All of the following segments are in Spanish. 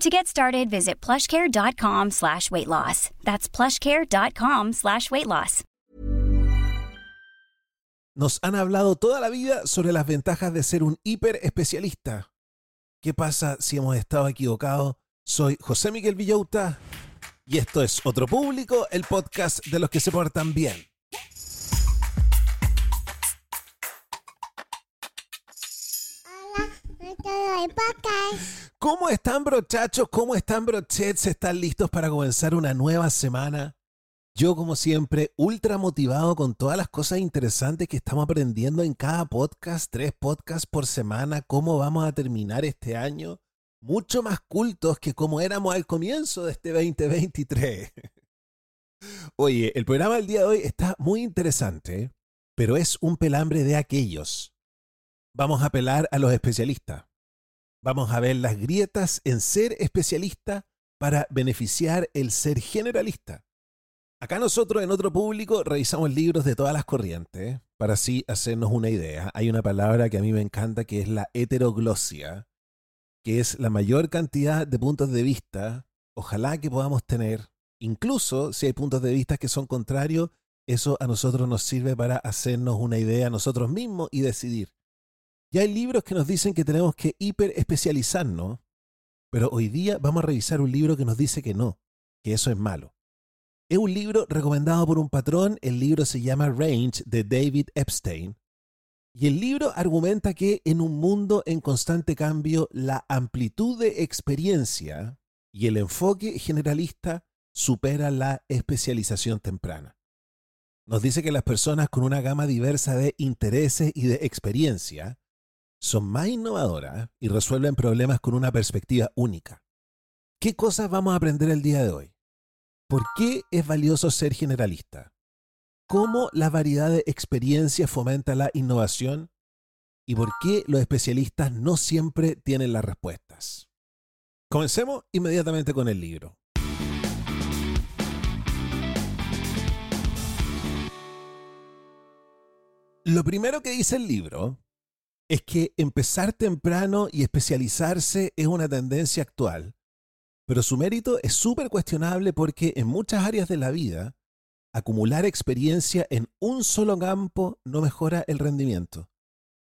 To get started, visit plushcare.com slash weight loss. That's plushcare.com slash weight loss. Nos han hablado toda la vida sobre las ventajas de ser un hiper especialista. ¿Qué pasa si hemos estado equivocados? Soy José Miguel Villauta y esto es Otro Público, el podcast de los que se portan bien. ¿Cómo están brochachos? ¿Cómo están brochets? ¿Están listos para comenzar una nueva semana? Yo, como siempre, ultra motivado con todas las cosas interesantes que estamos aprendiendo en cada podcast, tres podcasts por semana, cómo vamos a terminar este año, mucho más cultos que como éramos al comienzo de este 2023. Oye, el programa del día de hoy está muy interesante, pero es un pelambre de aquellos. Vamos a apelar a los especialistas. Vamos a ver las grietas en ser especialista para beneficiar el ser generalista. Acá nosotros en otro público revisamos libros de todas las corrientes para así hacernos una idea. Hay una palabra que a mí me encanta que es la heteroglosia, que es la mayor cantidad de puntos de vista, ojalá que podamos tener, incluso si hay puntos de vista que son contrarios, eso a nosotros nos sirve para hacernos una idea nosotros mismos y decidir. Y hay libros que nos dicen que tenemos que hiper especializarnos, pero hoy día vamos a revisar un libro que nos dice que no, que eso es malo. Es un libro recomendado por un patrón, el libro se llama Range de David Epstein, y el libro argumenta que en un mundo en constante cambio, la amplitud de experiencia y el enfoque generalista supera la especialización temprana. Nos dice que las personas con una gama diversa de intereses y de experiencia son más innovadoras y resuelven problemas con una perspectiva única. ¿Qué cosas vamos a aprender el día de hoy? ¿Por qué es valioso ser generalista? ¿Cómo la variedad de experiencias fomenta la innovación? ¿Y por qué los especialistas no siempre tienen las respuestas? Comencemos inmediatamente con el libro. Lo primero que dice el libro es que empezar temprano y especializarse es una tendencia actual, pero su mérito es súper cuestionable porque en muchas áreas de la vida, acumular experiencia en un solo campo no mejora el rendimiento.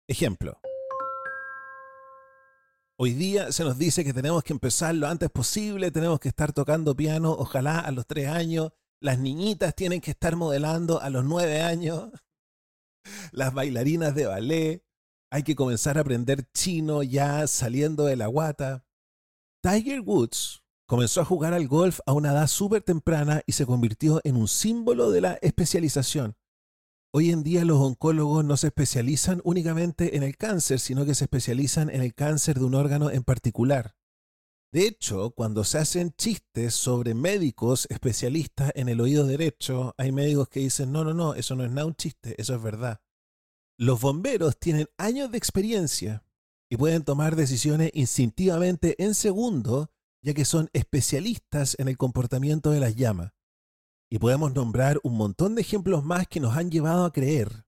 Ejemplo. Hoy día se nos dice que tenemos que empezar lo antes posible, tenemos que estar tocando piano, ojalá a los tres años, las niñitas tienen que estar modelando a los nueve años, las bailarinas de ballet, hay que comenzar a aprender chino ya saliendo de la guata. Tiger Woods comenzó a jugar al golf a una edad súper temprana y se convirtió en un símbolo de la especialización. Hoy en día los oncólogos no se especializan únicamente en el cáncer, sino que se especializan en el cáncer de un órgano en particular. De hecho, cuando se hacen chistes sobre médicos especialistas en el oído derecho, hay médicos que dicen, no, no, no, eso no es nada un chiste, eso es verdad. Los bomberos tienen años de experiencia y pueden tomar decisiones instintivamente en segundos, ya que son especialistas en el comportamiento de las llamas. Y podemos nombrar un montón de ejemplos más que nos han llevado a creer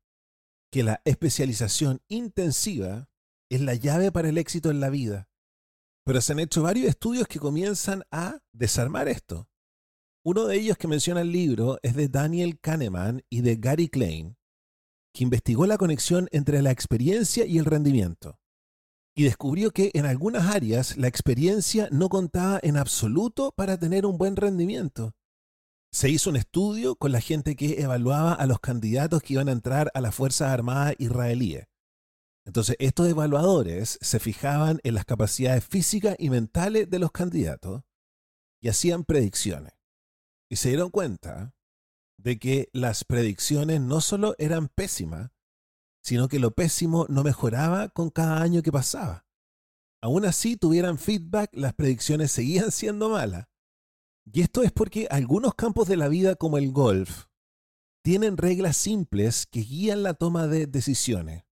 que la especialización intensiva es la llave para el éxito en la vida. Pero se han hecho varios estudios que comienzan a desarmar esto. Uno de ellos que menciona el libro es de Daniel Kahneman y de Gary Klein, que investigó la conexión entre la experiencia y el rendimiento. Y descubrió que en algunas áreas la experiencia no contaba en absoluto para tener un buen rendimiento. Se hizo un estudio con la gente que evaluaba a los candidatos que iban a entrar a las Fuerzas Armadas israelíes. Entonces, estos evaluadores se fijaban en las capacidades físicas y mentales de los candidatos y hacían predicciones. Y se dieron cuenta de que las predicciones no solo eran pésimas, sino que lo pésimo no mejoraba con cada año que pasaba. Aún así tuvieran feedback, las predicciones seguían siendo malas. Y esto es porque algunos campos de la vida como el golf tienen reglas simples que guían la toma de decisiones.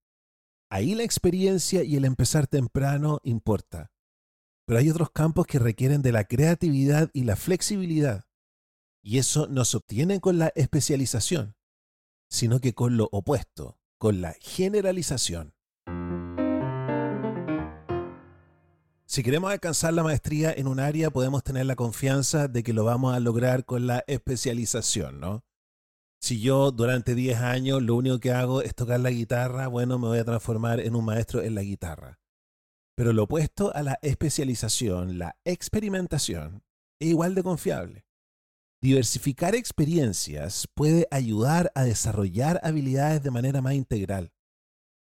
Ahí la experiencia y el empezar temprano importa. Pero hay otros campos que requieren de la creatividad y la flexibilidad. Y eso no se obtiene con la especialización, sino que con lo opuesto, con la generalización. Si queremos alcanzar la maestría en un área, podemos tener la confianza de que lo vamos a lograr con la especialización, ¿no? Si yo durante 10 años lo único que hago es tocar la guitarra, bueno, me voy a transformar en un maestro en la guitarra. Pero lo opuesto a la especialización, la experimentación, es igual de confiable. Diversificar experiencias puede ayudar a desarrollar habilidades de manera más integral.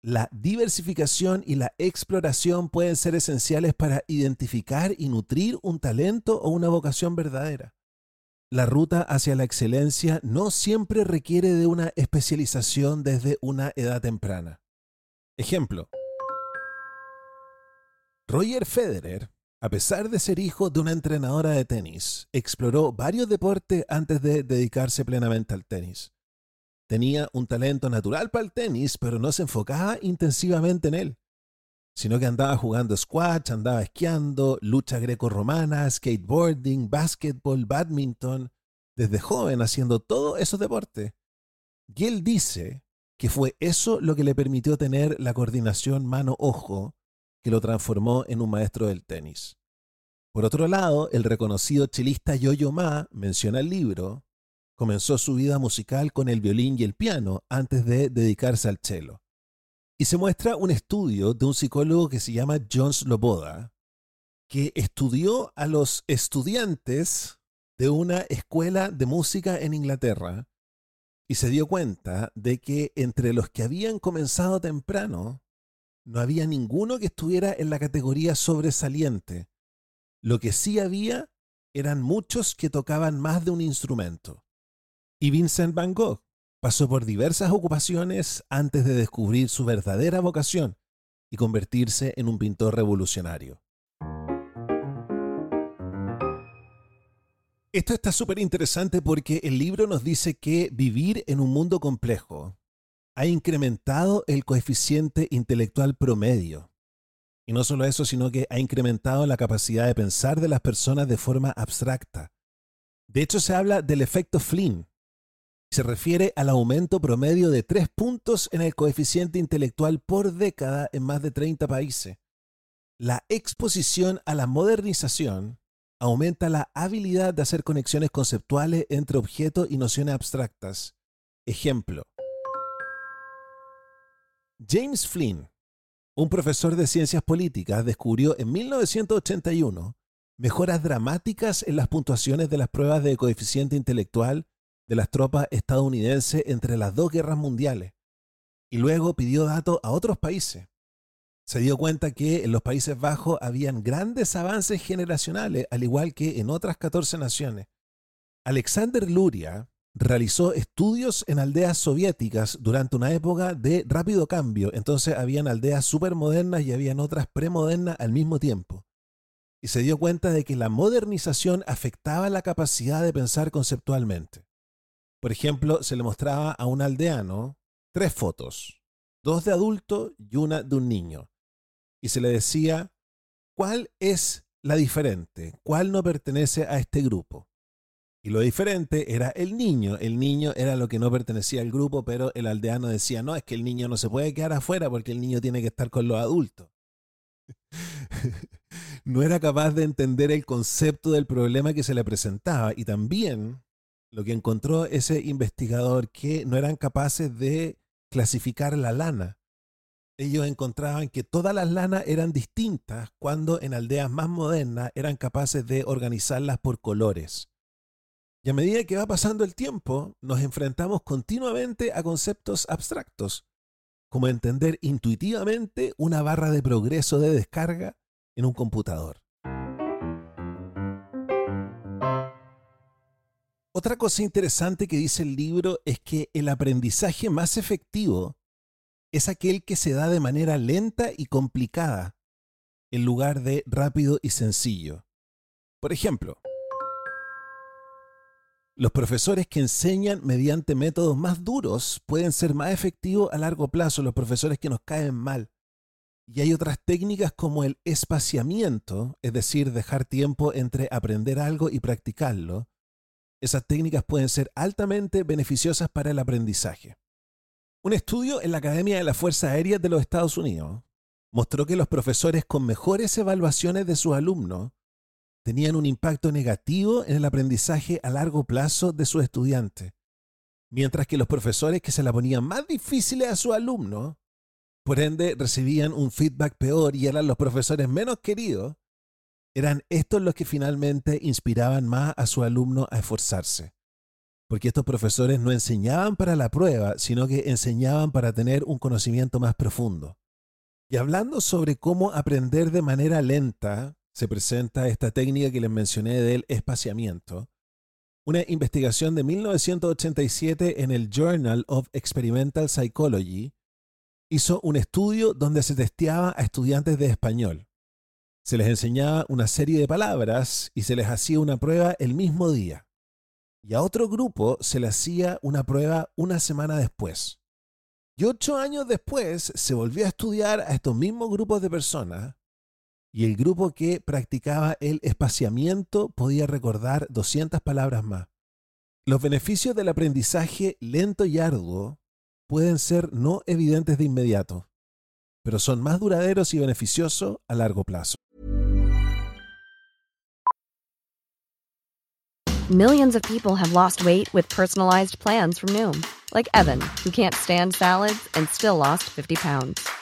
La diversificación y la exploración pueden ser esenciales para identificar y nutrir un talento o una vocación verdadera. La ruta hacia la excelencia no siempre requiere de una especialización desde una edad temprana. Ejemplo. Roger Federer a pesar de ser hijo de una entrenadora de tenis, exploró varios deportes antes de dedicarse plenamente al tenis. Tenía un talento natural para el tenis, pero no se enfocaba intensivamente en él, sino que andaba jugando squash, andaba esquiando, lucha greco-romana, skateboarding, básquetbol, badminton, desde joven haciendo todos esos deportes. Y él dice que fue eso lo que le permitió tener la coordinación mano-ojo que lo transformó en un maestro del tenis. Por otro lado, el reconocido chelista Yo-Yo Ma menciona el libro, comenzó su vida musical con el violín y el piano antes de dedicarse al cello. Y se muestra un estudio de un psicólogo que se llama John Sloboda, que estudió a los estudiantes de una escuela de música en Inglaterra y se dio cuenta de que entre los que habían comenzado temprano, no había ninguno que estuviera en la categoría sobresaliente. Lo que sí había eran muchos que tocaban más de un instrumento. Y Vincent Van Gogh pasó por diversas ocupaciones antes de descubrir su verdadera vocación y convertirse en un pintor revolucionario. Esto está súper interesante porque el libro nos dice que vivir en un mundo complejo ha incrementado el coeficiente intelectual promedio. Y no solo eso, sino que ha incrementado la capacidad de pensar de las personas de forma abstracta. De hecho, se habla del efecto Flynn. Se refiere al aumento promedio de tres puntos en el coeficiente intelectual por década en más de 30 países. La exposición a la modernización aumenta la habilidad de hacer conexiones conceptuales entre objetos y nociones abstractas. Ejemplo, James Flynn, un profesor de ciencias políticas, descubrió en 1981 mejoras dramáticas en las puntuaciones de las pruebas de coeficiente intelectual de las tropas estadounidenses entre las dos guerras mundiales. Y luego pidió datos a otros países. Se dio cuenta que en los Países Bajos habían grandes avances generacionales, al igual que en otras 14 naciones. Alexander Luria, realizó estudios en aldeas soviéticas durante una época de rápido cambio. Entonces habían aldeas supermodernas y habían otras premodernas al mismo tiempo. Y se dio cuenta de que la modernización afectaba la capacidad de pensar conceptualmente. Por ejemplo, se le mostraba a un aldeano tres fotos, dos de adulto y una de un niño. Y se le decía, ¿cuál es la diferente? ¿Cuál no pertenece a este grupo? Y lo diferente era el niño. El niño era lo que no pertenecía al grupo, pero el aldeano decía, no, es que el niño no se puede quedar afuera porque el niño tiene que estar con los adultos. no era capaz de entender el concepto del problema que se le presentaba y también lo que encontró ese investigador que no eran capaces de clasificar la lana. Ellos encontraban que todas las lanas eran distintas cuando en aldeas más modernas eran capaces de organizarlas por colores. Y a medida que va pasando el tiempo, nos enfrentamos continuamente a conceptos abstractos, como entender intuitivamente una barra de progreso de descarga en un computador. Otra cosa interesante que dice el libro es que el aprendizaje más efectivo es aquel que se da de manera lenta y complicada, en lugar de rápido y sencillo. Por ejemplo, los profesores que enseñan mediante métodos más duros pueden ser más efectivos a largo plazo, los profesores que nos caen mal. Y hay otras técnicas como el espaciamiento, es decir, dejar tiempo entre aprender algo y practicarlo. Esas técnicas pueden ser altamente beneficiosas para el aprendizaje. Un estudio en la Academia de la Fuerza Aérea de los Estados Unidos mostró que los profesores con mejores evaluaciones de sus alumnos tenían un impacto negativo en el aprendizaje a largo plazo de sus estudiantes, mientras que los profesores que se la ponían más difíciles a sus alumnos, por ende recibían un feedback peor y eran los profesores menos queridos, eran estos los que finalmente inspiraban más a su alumno a esforzarse. Porque estos profesores no enseñaban para la prueba, sino que enseñaban para tener un conocimiento más profundo. Y hablando sobre cómo aprender de manera lenta, se presenta esta técnica que les mencioné del espaciamiento. Una investigación de 1987 en el Journal of Experimental Psychology hizo un estudio donde se testeaba a estudiantes de español. Se les enseñaba una serie de palabras y se les hacía una prueba el mismo día. Y a otro grupo se le hacía una prueba una semana después. Y ocho años después se volvió a estudiar a estos mismos grupos de personas y el grupo que practicaba el espaciamiento podía recordar 200 palabras más. Los beneficios del aprendizaje lento y arduo pueden ser no evidentes de inmediato, pero son más duraderos y beneficiosos a largo plazo. Millions of people have lost weight with personalized plans from Noom, like Evan, who can't stand salads and still lost 50 pounds.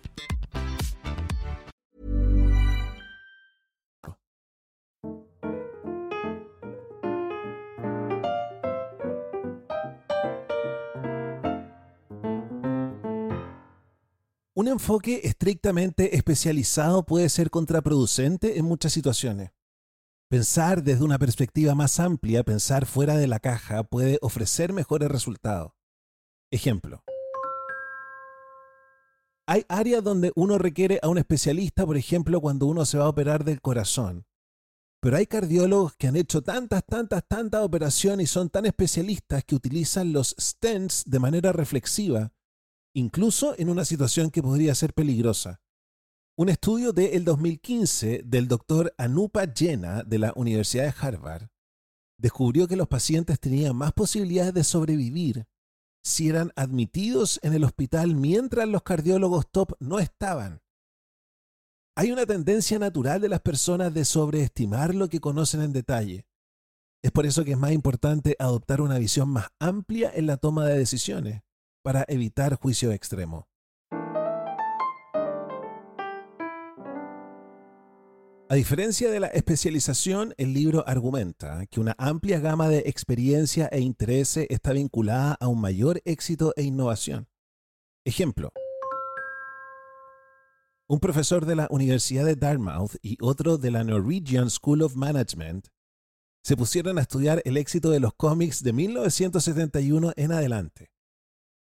enfoque estrictamente especializado puede ser contraproducente en muchas situaciones. Pensar desde una perspectiva más amplia, pensar fuera de la caja, puede ofrecer mejores resultados. Ejemplo. Hay áreas donde uno requiere a un especialista, por ejemplo, cuando uno se va a operar del corazón. Pero hay cardiólogos que han hecho tantas, tantas, tantas operaciones y son tan especialistas que utilizan los stents de manera reflexiva incluso en una situación que podría ser peligrosa. Un estudio del el 2015 del doctor Anupa Jena de la Universidad de Harvard descubrió que los pacientes tenían más posibilidades de sobrevivir si eran admitidos en el hospital mientras los cardiólogos top no estaban. Hay una tendencia natural de las personas de sobreestimar lo que conocen en detalle. Es por eso que es más importante adoptar una visión más amplia en la toma de decisiones para evitar juicio extremo. A diferencia de la especialización, el libro argumenta que una amplia gama de experiencia e intereses está vinculada a un mayor éxito e innovación. Ejemplo. Un profesor de la Universidad de Dartmouth y otro de la Norwegian School of Management se pusieron a estudiar el éxito de los cómics de 1971 en adelante.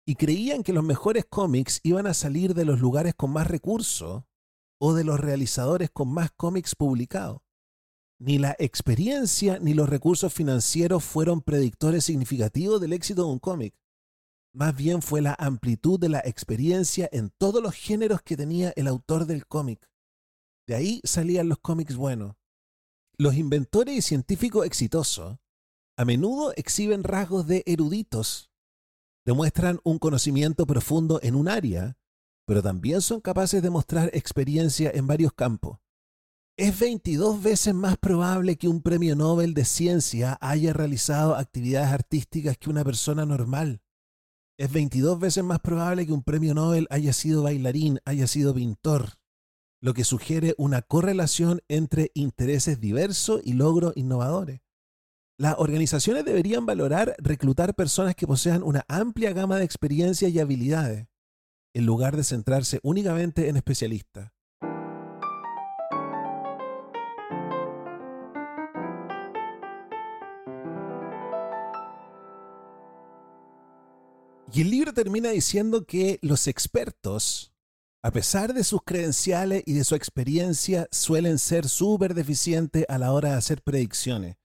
Y creían que los mejores cómics iban a salir de los lugares con más recursos o de los realizadores con más cómics publicados. Ni la experiencia ni los recursos financieros fueron predictores significativos del éxito de un cómic. Más bien fue la amplitud de la experiencia en todos los géneros que tenía el autor del cómic. De ahí salían los cómics buenos. Los inventores y científicos exitosos a menudo exhiben rasgos de eruditos. Demuestran un conocimiento profundo en un área pero también son capaces de mostrar experiencia en varios campos. Es 22 veces más probable que un premio Nobel de ciencia haya realizado actividades artísticas que una persona normal. Es 22 veces más probable que un premio Nobel haya sido bailarín, haya sido pintor, lo que sugiere una correlación entre intereses diversos y logros innovadores. Las organizaciones deberían valorar reclutar personas que posean una amplia gama de experiencias y habilidades en lugar de centrarse únicamente en especialistas. Y el libro termina diciendo que los expertos, a pesar de sus credenciales y de su experiencia, suelen ser súper deficientes a la hora de hacer predicciones.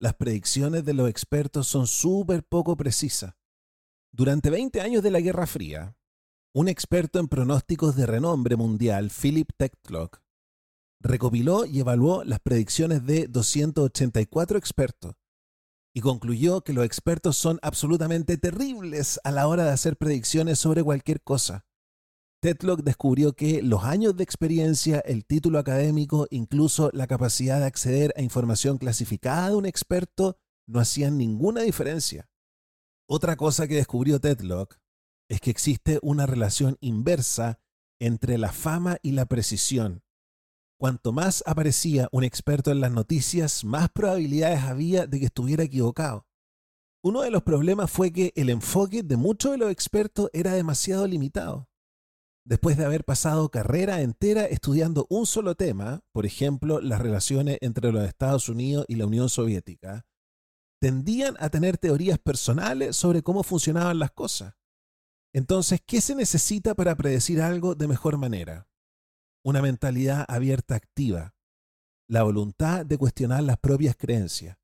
Las predicciones de los expertos son súper poco precisas. Durante 20 años de la Guerra Fría, un experto en pronósticos de renombre mundial, Philip Techlock, recopiló y evaluó las predicciones de 284 expertos y concluyó que los expertos son absolutamente terribles a la hora de hacer predicciones sobre cualquier cosa. Tetlock descubrió que los años de experiencia, el título académico, incluso la capacidad de acceder a información clasificada de un experto no hacían ninguna diferencia. Otra cosa que descubrió Tetlock es que existe una relación inversa entre la fama y la precisión. Cuanto más aparecía un experto en las noticias, más probabilidades había de que estuviera equivocado. Uno de los problemas fue que el enfoque de muchos de los expertos era demasiado limitado. Después de haber pasado carrera entera estudiando un solo tema, por ejemplo, las relaciones entre los Estados Unidos y la Unión Soviética, tendían a tener teorías personales sobre cómo funcionaban las cosas. Entonces, ¿qué se necesita para predecir algo de mejor manera? Una mentalidad abierta activa, la voluntad de cuestionar las propias creencias.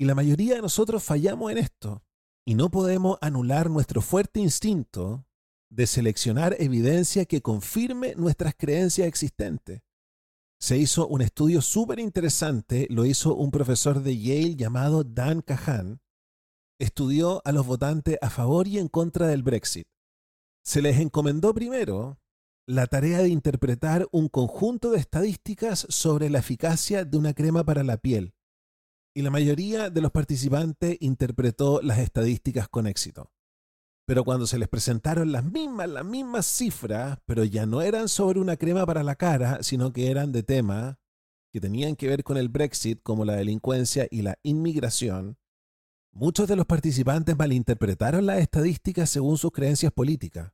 Y la mayoría de nosotros fallamos en esto y no podemos anular nuestro fuerte instinto de seleccionar evidencia que confirme nuestras creencias existentes. Se hizo un estudio súper interesante, lo hizo un profesor de Yale llamado Dan Kahan, estudió a los votantes a favor y en contra del Brexit. Se les encomendó primero la tarea de interpretar un conjunto de estadísticas sobre la eficacia de una crema para la piel, y la mayoría de los participantes interpretó las estadísticas con éxito. Pero cuando se les presentaron las mismas, las mismas cifras, pero ya no eran sobre una crema para la cara, sino que eran de temas que tenían que ver con el Brexit, como la delincuencia y la inmigración, Muchos de los participantes malinterpretaron las estadísticas según sus creencias políticas.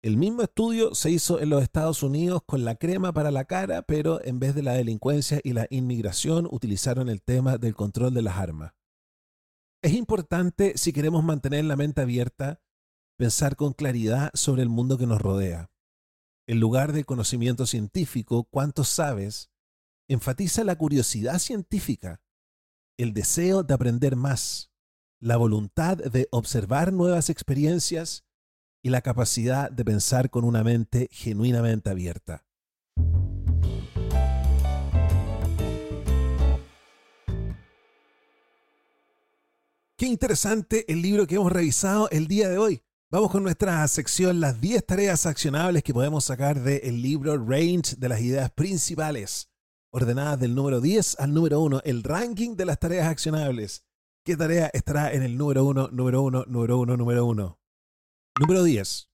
El mismo estudio se hizo en los Estados Unidos con la crema para la cara, pero en vez de la delincuencia y la inmigración utilizaron el tema del control de las armas. Es importante, si queremos mantener la mente abierta, pensar con claridad sobre el mundo que nos rodea. En lugar del conocimiento científico, ¿cuánto sabes? Enfatiza la curiosidad científica, el deseo de aprender más, la voluntad de observar nuevas experiencias y la capacidad de pensar con una mente genuinamente abierta. Qué interesante el libro que hemos revisado el día de hoy. Vamos con nuestra sección Las 10 tareas accionables que podemos sacar del libro Range de las ideas principales, ordenadas del número 10 al número 1, el ranking de las tareas accionables. ¿Qué tarea estará en el número uno, número uno, número uno, número uno? Número 10.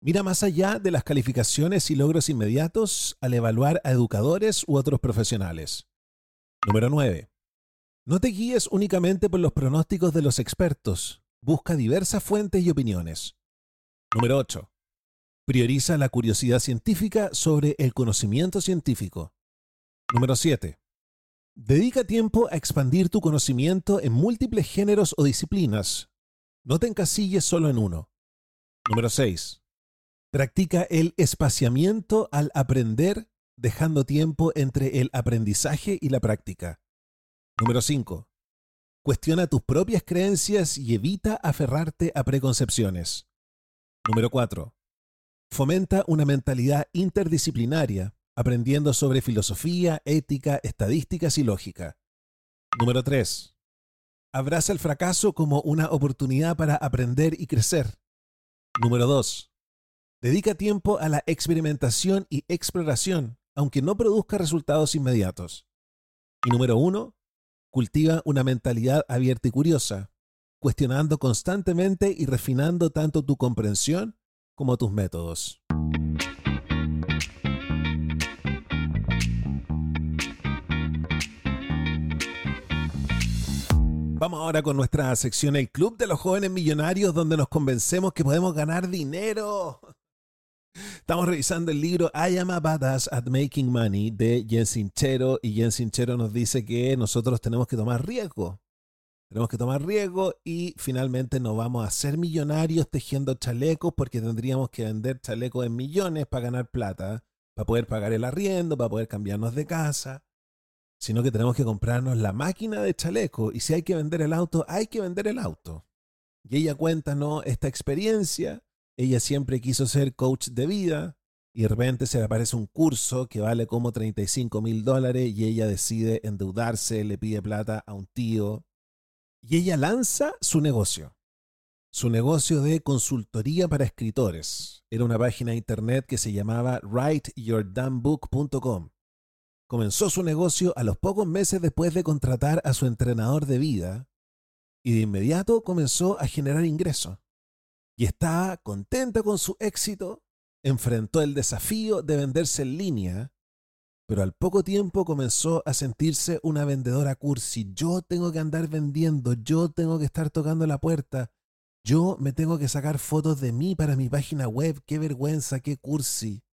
Mira más allá de las calificaciones y logros inmediatos al evaluar a educadores u otros profesionales. Número 9. No te guíes únicamente por los pronósticos de los expertos. Busca diversas fuentes y opiniones. Número 8. Prioriza la curiosidad científica sobre el conocimiento científico. Número 7. Dedica tiempo a expandir tu conocimiento en múltiples géneros o disciplinas. No te encasilles solo en uno. Número 6. Practica el espaciamiento al aprender, dejando tiempo entre el aprendizaje y la práctica. Número 5. Cuestiona tus propias creencias y evita aferrarte a preconcepciones. Número 4. Fomenta una mentalidad interdisciplinaria, aprendiendo sobre filosofía, ética, estadísticas y lógica. Número 3. Abraza el fracaso como una oportunidad para aprender y crecer. Número 2. Dedica tiempo a la experimentación y exploración, aunque no produzca resultados inmediatos. Y número uno, cultiva una mentalidad abierta y curiosa, cuestionando constantemente y refinando tanto tu comprensión como tus métodos. Vamos ahora con nuestra sección El Club de los Jóvenes Millonarios, donde nos convencemos que podemos ganar dinero. Estamos revisando el libro I Am a Badass at Making Money de Jen Sinchero y Jen Sinchero nos dice que nosotros tenemos que tomar riesgo. Tenemos que tomar riesgo y finalmente no vamos a ser millonarios tejiendo chalecos porque tendríamos que vender chalecos en millones para ganar plata, para poder pagar el arriendo, para poder cambiarnos de casa, sino que tenemos que comprarnos la máquina de chaleco y si hay que vender el auto, hay que vender el auto. Y ella cuenta ¿no? esta experiencia ella siempre quiso ser coach de vida y de repente se le aparece un curso que vale como 35 mil dólares y ella decide endeudarse, le pide plata a un tío y ella lanza su negocio. Su negocio de consultoría para escritores. Era una página de internet que se llamaba writeyourdamnbook.com. Comenzó su negocio a los pocos meses después de contratar a su entrenador de vida y de inmediato comenzó a generar ingresos y estaba contenta con su éxito, enfrentó el desafío de venderse en línea, pero al poco tiempo comenzó a sentirse una vendedora cursi. Yo tengo que andar vendiendo, yo tengo que estar tocando la puerta, yo me tengo que sacar fotos de mí para mi página web, qué vergüenza, qué cursi.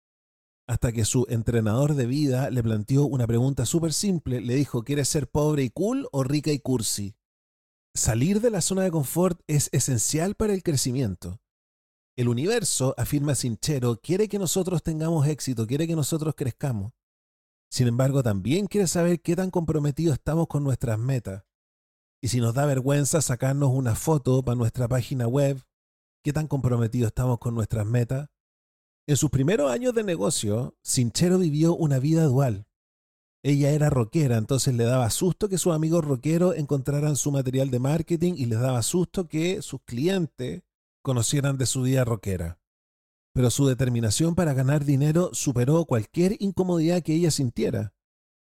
Hasta que su entrenador de vida le planteó una pregunta súper simple, le dijo, ¿quieres ser pobre y cool o rica y cursi? Salir de la zona de confort es esencial para el crecimiento. El universo, afirma Sinchero, quiere que nosotros tengamos éxito, quiere que nosotros crezcamos. Sin embargo, también quiere saber qué tan comprometidos estamos con nuestras metas. Y si nos da vergüenza sacarnos una foto para nuestra página web, qué tan comprometidos estamos con nuestras metas. En sus primeros años de negocio, Sinchero vivió una vida dual. Ella era rockera, entonces le daba susto que sus amigos rockeros encontraran su material de marketing y les daba susto que sus clientes conocieran de su vida rockera. Pero su determinación para ganar dinero superó cualquier incomodidad que ella sintiera.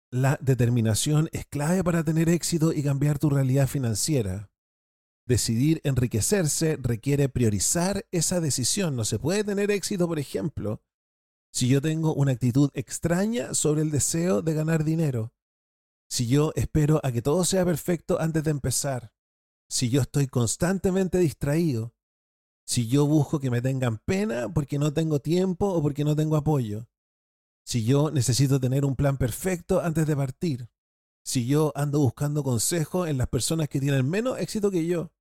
La determinación es clave para tener éxito y cambiar tu realidad financiera. Decidir enriquecerse requiere priorizar esa decisión. No se puede tener éxito, por ejemplo, si yo tengo una actitud extraña sobre el deseo de ganar dinero, si yo espero a que todo sea perfecto antes de empezar, si yo estoy constantemente distraído, si yo busco que me tengan pena porque no tengo tiempo o porque no tengo apoyo, si yo necesito tener un plan perfecto antes de partir, si yo ando buscando consejo en las personas que tienen menos éxito que yo.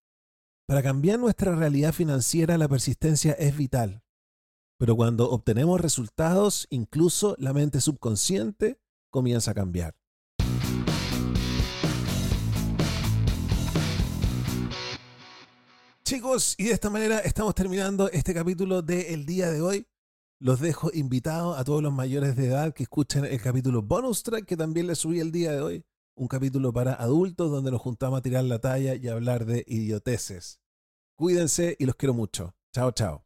Para cambiar nuestra realidad financiera la persistencia es vital. Pero cuando obtenemos resultados, incluso la mente subconsciente comienza a cambiar. Chicos, y de esta manera estamos terminando este capítulo del día de hoy. Los dejo invitados a todos los mayores de edad que escuchen el capítulo bonus track que también les subí el día de hoy. Un capítulo para adultos donde nos juntamos a tirar la talla y hablar de idioteces. Cuídense y los quiero mucho. Chao, chao.